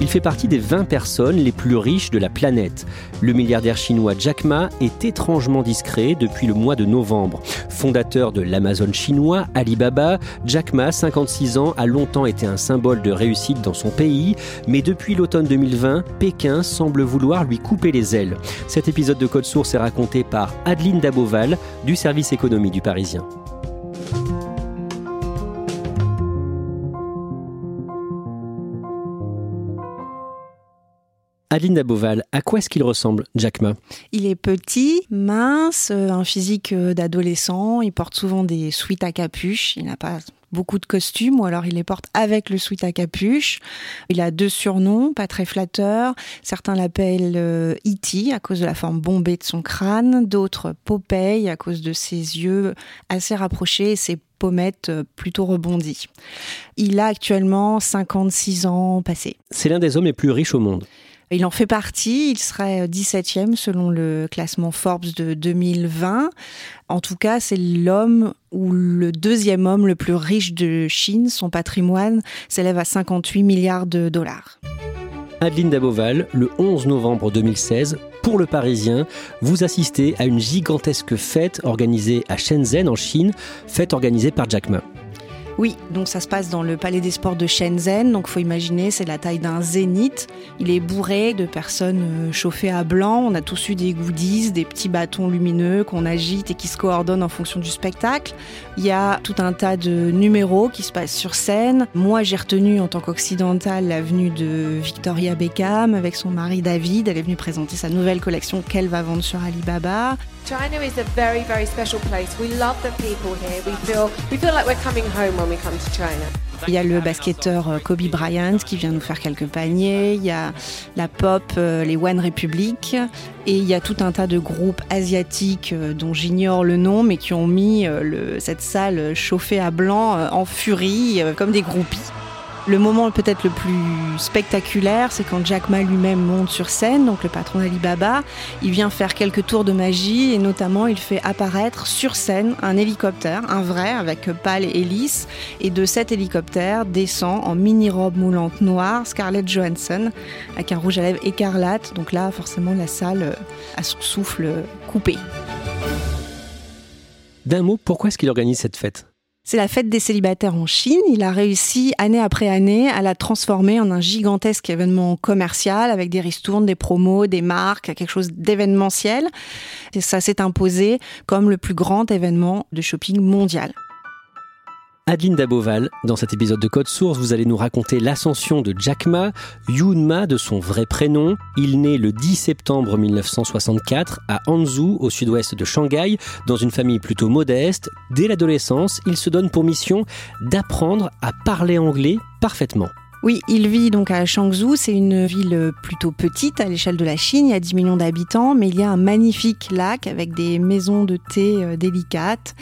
Il fait partie des 20 personnes les plus riches de la planète. Le milliardaire chinois Jack Ma est étrangement discret depuis le mois de novembre. Fondateur de l'Amazon chinois, Alibaba, Jack Ma, 56 ans, a longtemps été un symbole de réussite dans son pays, mais depuis l'automne 2020, Pékin semble vouloir lui couper les ailes. Cet épisode de Code Source est raconté par Adeline Daboval du service économie du Parisien. Aline Daboval, à quoi est-ce qu'il ressemble, Jack Ma Il est petit, mince, euh, un physique euh, d'adolescent. Il porte souvent des sweats à capuche. Il n'a pas beaucoup de costumes ou alors il les porte avec le sweat à capuche. Il a deux surnoms, pas très flatteurs. Certains l'appellent E.T. Euh, à cause de la forme bombée de son crâne, d'autres Popeye à cause de ses yeux assez rapprochés et ses pommettes plutôt rebondies. Il a actuellement 56 ans passés. C'est l'un des hommes les plus riches au monde. Il en fait partie, il serait 17e selon le classement Forbes de 2020. En tout cas, c'est l'homme ou le deuxième homme le plus riche de Chine. Son patrimoine s'élève à 58 milliards de dollars. Adeline Daboval, le 11 novembre 2016, pour le Parisien, vous assistez à une gigantesque fête organisée à Shenzhen en Chine, fête organisée par Jack Ma. Oui, donc ça se passe dans le Palais des Sports de Shenzhen. Donc faut imaginer, c'est la taille d'un zénith. Il est bourré de personnes euh, chauffées à blanc. On a tous eu des goodies, des petits bâtons lumineux qu'on agite et qui se coordonnent en fonction du spectacle. Il y a tout un tas de numéros qui se passent sur scène. Moi, j'ai retenu en tant qu'occidentale la venue de Victoria Beckham avec son mari David. Elle est venue présenter sa nouvelle collection qu'elle va vendre sur Alibaba. China is a very, very special place. We love the people here. We feel, we feel like we're coming home Il y a le basketteur euh, Kobe Bryant qui vient nous faire quelques paniers. Il y a la pop, euh, les One Republic. Et il y a tout un tas de groupes asiatiques euh, dont j'ignore le nom, mais qui ont mis cette salle chauffée à blanc en furie, comme des groupies. Le moment peut-être le plus spectaculaire, c'est quand Jack Ma lui-même monte sur scène, donc le patron d'Alibaba. Il vient faire quelques tours de magie et notamment il fait apparaître sur scène un hélicoptère, un vrai, avec pale et hélice. Et de cet hélicoptère descend en mini-robe moulante noire Scarlett Johansson avec un rouge à lèvres écarlate. Donc là, forcément, la salle a son souffle coupé. D'un mot, pourquoi est-ce qu'il organise cette fête? C'est la fête des célibataires en Chine. Il a réussi année après année à la transformer en un gigantesque événement commercial avec des ristournes, des promos, des marques, quelque chose d'événementiel. Et ça s'est imposé comme le plus grand événement de shopping mondial. Adeline Daboval, dans cet épisode de Code Source, vous allez nous raconter l'ascension de Jack Ma, Yoon Ma de son vrai prénom. Il naît le 10 septembre 1964 à Hangzhou, au sud-ouest de Shanghai, dans une famille plutôt modeste. Dès l'adolescence, il se donne pour mission d'apprendre à parler anglais parfaitement. Oui, il vit donc à Changzhou. C'est une ville plutôt petite à l'échelle de la Chine. Il y a 10 millions d'habitants, mais il y a un magnifique lac avec des maisons de thé euh, délicates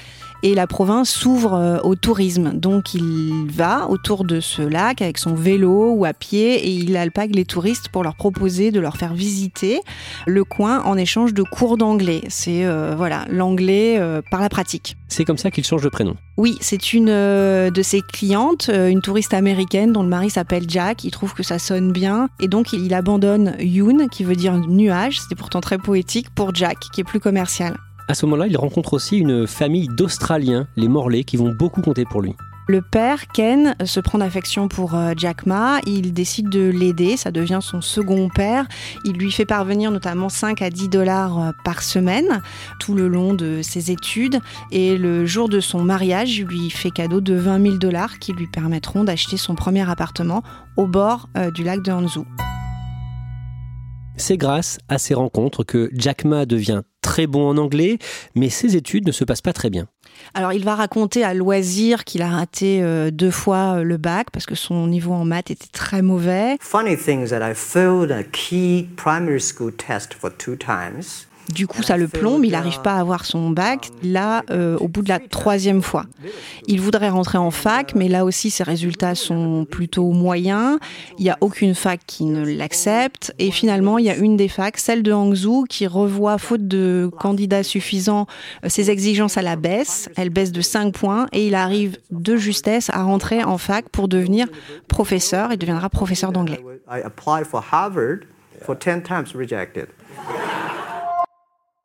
et la province s'ouvre euh, au tourisme. Donc il va autour de ce lac avec son vélo ou à pied et il alpague les touristes pour leur proposer de leur faire visiter le coin en échange de cours d'anglais. C'est euh, voilà l'anglais euh, par la pratique. C'est comme ça qu'il change de prénom. Oui, c'est une de ses clientes, une touriste américaine dont le mari s'appelle Jack. Il trouve que ça sonne bien et donc il abandonne Yoon, qui veut dire nuage. C'était pourtant très poétique pour Jack, qui est plus commercial. À ce moment-là, il rencontre aussi une famille d'Australiens, les Morley, qui vont beaucoup compter pour lui. Le père, Ken, se prend d'affection pour euh, Jack Ma. Il décide de l'aider. Ça devient son second père. Il lui fait parvenir notamment 5 à 10 dollars euh, par semaine tout le long de ses études. Et le jour de son mariage, il lui fait cadeau de 20 000 dollars qui lui permettront d'acheter son premier appartement au bord euh, du lac de Hanzhou. C'est grâce à ces rencontres que Jack Ma devient très bon en anglais, mais ses études ne se passent pas très bien. Alors il va raconter à loisir qu'il a raté euh, deux fois euh, le bac parce que son niveau en maths était très mauvais. Funny thing is that I failed a key primary school test for two times. Du coup, ça le plombe, il n'arrive pas à avoir son bac, là, euh, au bout de la troisième fois. Il voudrait rentrer en fac, mais là aussi, ses résultats sont plutôt moyens. Il n'y a aucune fac qui ne l'accepte. Et finalement, il y a une des facs, celle de Hangzhou, qui revoit, faute de candidats suffisants, euh, ses exigences à la baisse. Elle baisse de 5 points et il arrive de justesse à rentrer en fac pour devenir professeur et deviendra professeur d'anglais.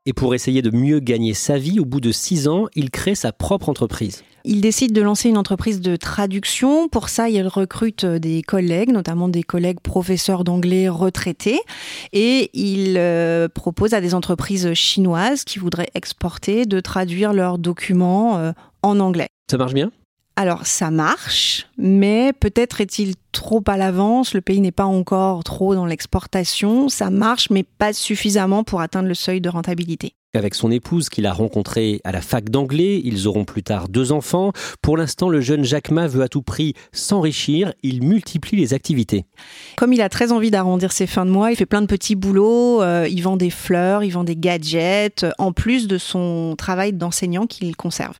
Et pour essayer de mieux gagner sa vie, au bout de six ans, il crée sa propre entreprise. Il décide de lancer une entreprise de traduction. Pour ça, il recrute des collègues, notamment des collègues professeurs d'anglais retraités. Et il euh, propose à des entreprises chinoises qui voudraient exporter de traduire leurs documents euh, en anglais. Ça marche bien? Alors ça marche, mais peut-être est-il trop à l'avance, le pays n'est pas encore trop dans l'exportation, ça marche, mais pas suffisamment pour atteindre le seuil de rentabilité. Avec son épouse qu'il a rencontrée à la fac d'anglais, ils auront plus tard deux enfants. Pour l'instant, le jeune Jacques Ma veut à tout prix s'enrichir, il multiplie les activités. Comme il a très envie d'arrondir ses fins de mois, il fait plein de petits boulots, euh, il vend des fleurs, il vend des gadgets, en plus de son travail d'enseignant qu'il conserve.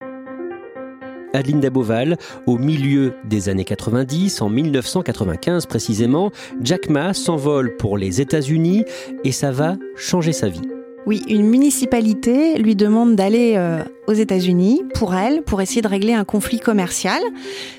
Adeline Daboval, au milieu des années 90, en 1995 précisément, Jack Ma s'envole pour les États-Unis et ça va changer sa vie. Oui, une municipalité lui demande d'aller euh, aux États-Unis pour elle, pour essayer de régler un conflit commercial.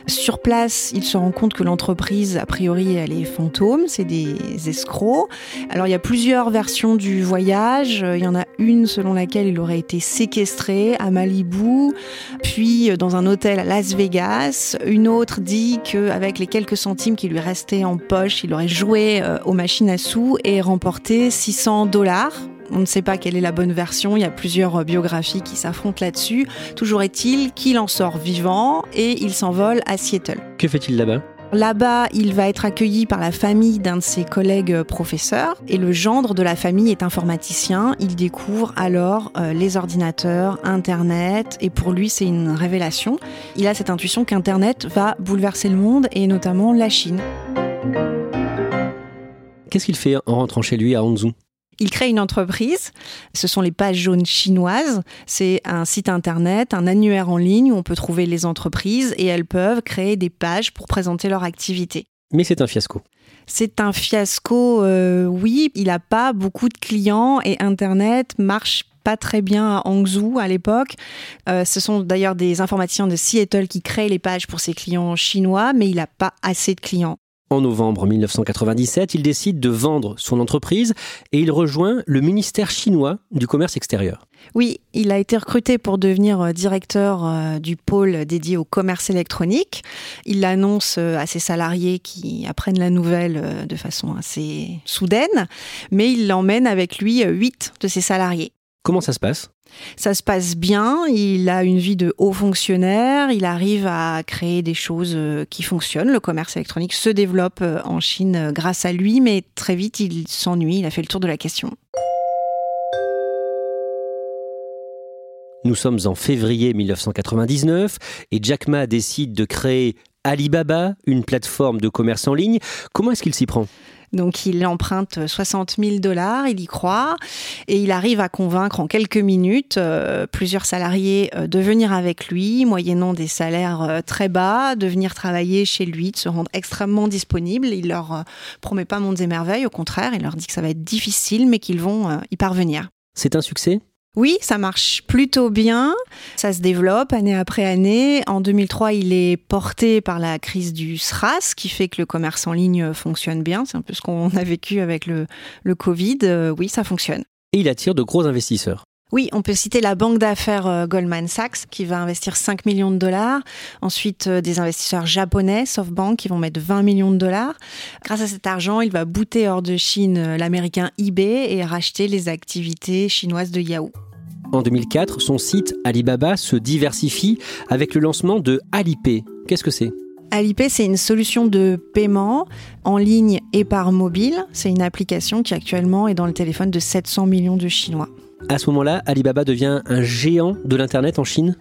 Sur place, il se rend compte que l'entreprise, a priori, elle est fantôme, c'est des escrocs. Alors il y a plusieurs versions du voyage. Il y en a une selon laquelle il aurait été séquestré à Malibu, puis dans un hôtel à Las Vegas. Une autre dit qu'avec les quelques centimes qui lui restaient en poche, il aurait joué euh, aux machines à sous et remporté 600 dollars on ne sait pas quelle est la bonne version, il y a plusieurs euh, biographies qui s'affrontent là-dessus. Toujours est-il qu'il en sort vivant et il s'envole à Seattle. Que fait-il là-bas? Là-bas, il va être accueilli par la famille d'un de ses collègues euh, professeurs et le gendre de la famille est informaticien. Il découvre alors euh, les ordinateurs, Internet et pour lui c'est une révélation. Il a cette intuition qu'Internet va bouleverser le monde et notamment la Chine. Qu'est-ce qu'il fait en rentrant chez lui à Hangzhou? Il crée une entreprise, ce sont les pages jaunes chinoises, c'est un site internet, un annuaire en ligne où on peut trouver les entreprises et elles peuvent créer des pages pour présenter leur activité. Mais c'est un fiasco. C'est un fiasco, euh, oui, il n'a pas beaucoup de clients et Internet marche pas très bien à Hangzhou à l'époque. Euh, ce sont d'ailleurs des informaticiens de Seattle qui créent les pages pour ses clients chinois, mais il n'a pas assez de clients. En novembre 1997, il décide de vendre son entreprise et il rejoint le ministère chinois du commerce extérieur. Oui, il a été recruté pour devenir euh, directeur euh, du pôle dédié au commerce électronique. Il l'annonce euh, à ses salariés qui apprennent la nouvelle de façon assez soudaine, mais il l'emmène avec lui huit de ses salariés. Comment ça se passe? Ça se passe bien, il a une vie de haut fonctionnaire, il arrive à créer des choses euh, qui fonctionnent, le commerce électronique se développe euh, en Chine euh, grâce à lui, mais très vite il s'ennuie, il a fait le tour de la question. Nous sommes en février 1999 et Jack Ma décide de créer Alibaba, une plateforme de commerce en ligne. Comment est-ce qu'il s'y prend? Donc il emprunte 60 000 dollars, il y croit, et il arrive à convaincre en quelques minutes euh, plusieurs salariés euh, de venir avec lui, moyennant des salaires euh, très bas, de venir travailler chez lui, de se rendre extrêmement disponible. Il leur promet pas mondes et merveilles, au contraire, il leur dit que ça va être difficile, mais qu'ils vont y parvenir. C'est un succès? Oui, ça marche plutôt bien. Ça se développe année après année. En 2003, il est porté par la crise du SRAS, qui fait que le commerce en ligne fonctionne bien. C'est un peu ce qu'on a vécu avec le, le Covid. Euh, oui, ça fonctionne. Et il attire de gros investisseurs. Oui, on peut citer la banque d'affaires euh, Goldman Sachs qui va investir 5 millions de dollars. Ensuite, euh, des investisseurs japonais, SoftBank, qui vont mettre 20 millions de dollars. Grâce à cet argent, il va booter hors de Chine l'américain eBay et racheter les activités chinoises de Yahoo. En 2004, son site Alibaba se diversifie avec le lancement de Alipay. Qu'est-ce que c'est? Alipay, c'est une solution de paiement en ligne et par mobile. C'est une application qui actuellement est dans le téléphone de 700 millions de Chinois. À ce moment-là, Alibaba devient un géant de l'Internet en Chine?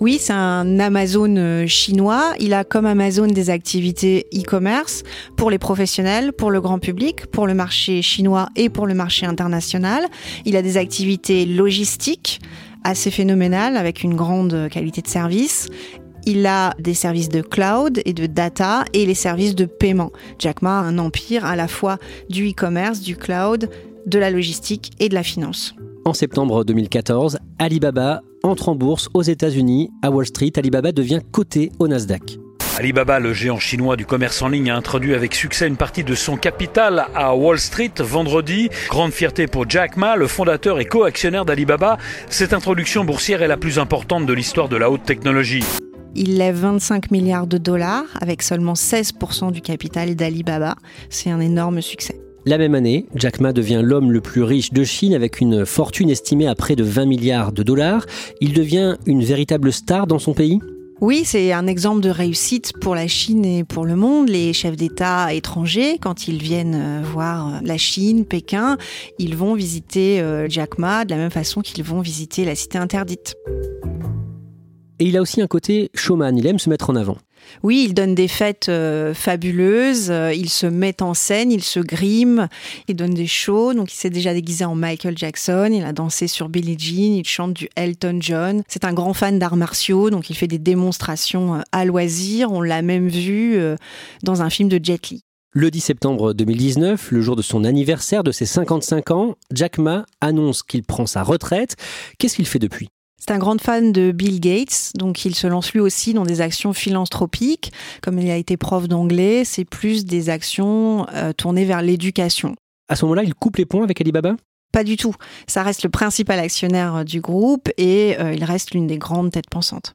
Oui, c'est un Amazon euh, chinois. Il a comme Amazon des activités e-commerce pour les professionnels, pour le grand public, pour le marché chinois et pour le marché international. Il a des activités logistiques assez phénoménales avec une grande qualité de service il a des services de cloud et de data et les services de paiement. Jack Ma a un empire à la fois du e-commerce, du cloud, de la logistique et de la finance. En septembre 2014, Alibaba entre en bourse aux États-Unis. À Wall Street, Alibaba devient coté au Nasdaq. Alibaba, le géant chinois du commerce en ligne, a introduit avec succès une partie de son capital à Wall Street vendredi. Grande fierté pour Jack Ma, le fondateur et co-actionnaire d'Alibaba. Cette introduction boursière est la plus importante de l'histoire de la haute technologie. Il lève 25 milliards de dollars avec seulement 16% du capital d'Alibaba. C'est un énorme succès. La même année, Jack Ma devient l'homme le plus riche de Chine avec une fortune estimée à près de 20 milliards de dollars. Il devient une véritable star dans son pays? Oui, c'est un exemple de réussite pour la Chine et pour le monde. Les chefs d'État étrangers, quand ils viennent euh, voir euh, la Chine, Pékin, ils vont visiter euh, Jack Ma de la même façon qu'ils vont visiter la cité interdite. Et il a aussi un côté showman, il aime se mettre en avant. Oui, il donne des fêtes euh, fabuleuses, euh, il se met en scène, il se grime, il donne des shows. Donc il s'est déjà déguisé en Michael Jackson, il a dansé sur Billie Jean, il chante du Elton John. C'est un grand fan d'arts martiaux, donc il fait des démonstrations euh, à loisir. On l'a même vu dans un film de Jet Li. Le 10 septembre 2019, le jour de son anniversaire de ses 55 ans, Jack Ma annonce qu'il prend sa retraite. Qu'est-ce qu'il fait depuis? C'est un grand fan de Bill Gates, donc il se lance lui aussi dans des actions philanthropiques. Comme il a été prof d'anglais, c'est plus des actions euh, tournées vers l'éducation. À ce moment-là, il coupe les ponts avec Alibaba? Pas du tout. Ça reste le principal actionnaire euh, du groupe et euh, il reste l'une des grandes têtes pensantes.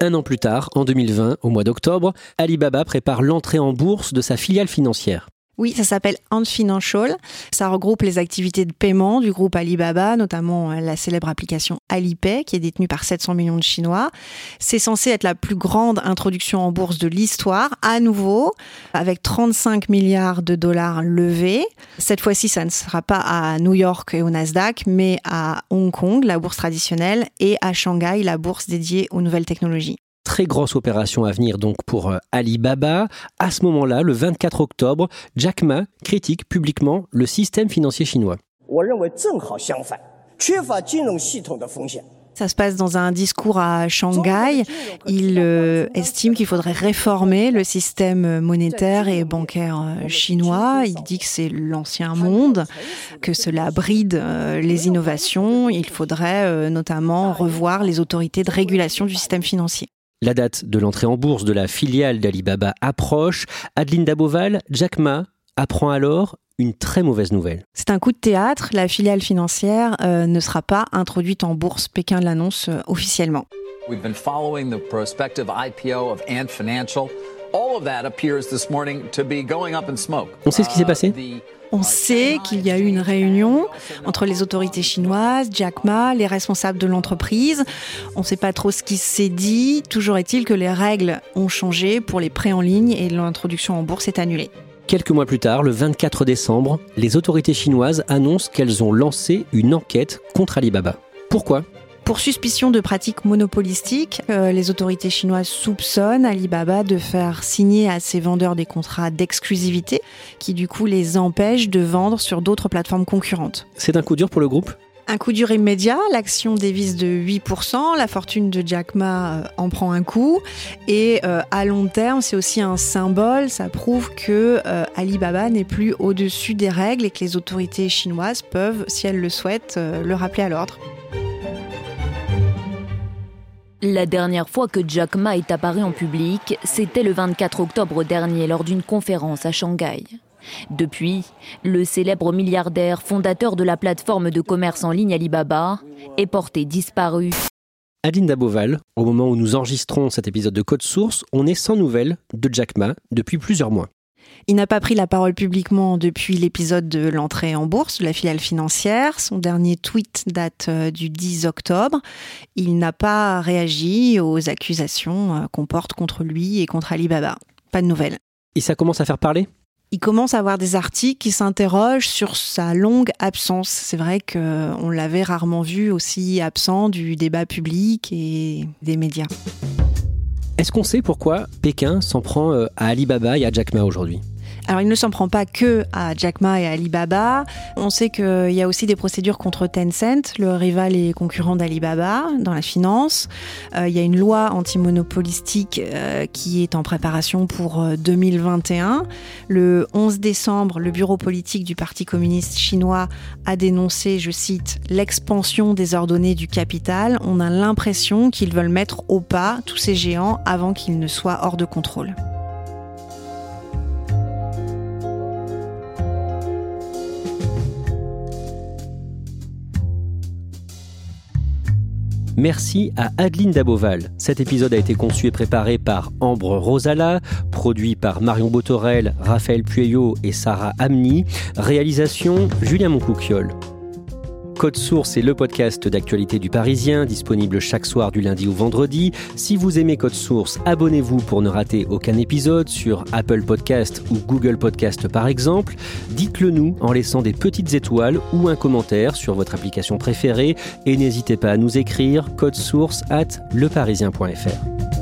Un an plus tard, en 2020, au mois d'octobre, Alibaba prépare l'entrée en bourse de sa filiale financière. Oui, ça s'appelle Ant Financial. Ça regroupe les activités de paiement du groupe Alibaba, notamment euh, la célèbre application Alipay, qui est détenue par 700 millions de Chinois. C'est censé être la plus grande introduction en bourse de l'histoire, à nouveau, avec 35 milliards de dollars levés. Cette fois-ci, ça ne sera pas à New York et au Nasdaq, mais à Hong Kong, la bourse traditionnelle, et à Shanghai, la bourse dédiée aux nouvelles technologies très grosse opération à venir donc pour euh, Alibaba. À ce moment-là, le 24 octobre, Jack Ma critique publiquement le système financier chinois. Ça se passe dans un discours à Shanghai. Il euh, estime qu'il faudrait réformer le système monétaire et bancaire euh, chinois. Il dit que c'est l'ancien monde, que cela bride les innovations. Il faudrait notamment revoir les autorités de régulation du système financier. La date de l'entrée en bourse de la filiale d'Alibaba approche. Adeline Daboval, Jack Ma apprend alors une très mauvaise nouvelle. C'est un coup de théâtre. La filiale financière euh, ne sera pas introduite en bourse. Pékin l'annonce euh, officiellement. We've been following the prospective IPO of Ant Financial. All of that appears this morning to be going up in smoke. On sait ce qui s'est passé? uh, on sait qu'il y a eu une réunion entre les autorités chinoises, Jack Ma, les responsables de l'entreprise. On ne sait pas trop ce qui s'est dit. Toujours est-il que les règles ont changé pour les prêts en ligne et l'introduction en bourse est annulée. Quelques mois plus tard, le 24 décembre, les autorités chinoises annoncent qu'elles ont lancé une enquête contre Alibaba. Pourquoi? Pour suspicion de pratiques monopolistiques, euh, les autorités chinoises soupçonnent Alibaba de faire signer à ses vendeurs des contrats d'exclusivité qui du coup les empêchent de vendre sur d'autres plateformes concurrentes. C'est un coup dur pour le groupe? Un coup dur immédiat, l'action dévisse de 8%, la fortune de Jack Ma euh, en prend un coup, et euh, à long terme, c'est aussi un symbole, ça prouve que Alibaba n'est plus au-dessus des règles et que les autorités chinoises peuvent, si elles le souhaitent, le rappeler à l'ordre. La dernière fois que Jack Ma est apparu en public, c'était le 24 octobre dernier lors d'une conférence à Shanghai. Depuis, le célèbre milliardaire fondateur de la plateforme de commerce en ligne Alibaba est porté disparu. Aline Daboval, au moment où nous enregistrons cet épisode de Code Source, on est sans nouvelles de Jack Ma depuis plusieurs mois. Il n'a pas pris la parole publiquement depuis l'épisode de l'entrée en bourse de la filiale financière. Son dernier tweet date euh, du 10 octobre. Il n'a pas réagi aux accusations euh, qu'on porte contre lui et contre Alibaba. Pas de nouvelles. Et ça commence à faire parler? Il commence à avoir des articles qui s'interrogent sur sa longue absence. C'est vrai qu'on l'avait rarement vu aussi absent du débat public et des médias. Est-ce qu'on sait pourquoi Pékin s'en prend euh, à Alibaba et à Jack Ma aujourd'hui? Alors il ne s'en prend pas que à Jack Ma et Alibaba. On sait qu'il y a aussi des procédures contre Tencent, le rival et concurrent d'Alibaba dans la finance. Euh, il y a une loi antimonopolistique euh, qui est en préparation pour 2021. Euh, le 11 décembre, le bureau politique du Parti communiste chinois a dénoncé, je cite, l'expansion désordonnée du capital. On a l'impression qu'ils veulent mettre au pas tous ces géants avant qu'ils ne soient hors de contrôle. Merci à Adeline Daboval. Cet épisode a été conçu et préparé par Ambre Rosala, produit par Marion Botorel, Raphaël Pueyo et Sarah Amni, réalisation Julien Moncouquiole. Code Source est le podcast d'actualité du Parisien, disponible chaque soir du lundi au vendredi. Si vous aimez Code Source, abonnez-vous pour ne rater aucun épisode sur Apple Podcast ou Google Podcast par exemple. Dites-le nous en laissant des petites étoiles ou un commentaire sur votre application préférée et n'hésitez pas à nous écrire code source at leparisien.fr.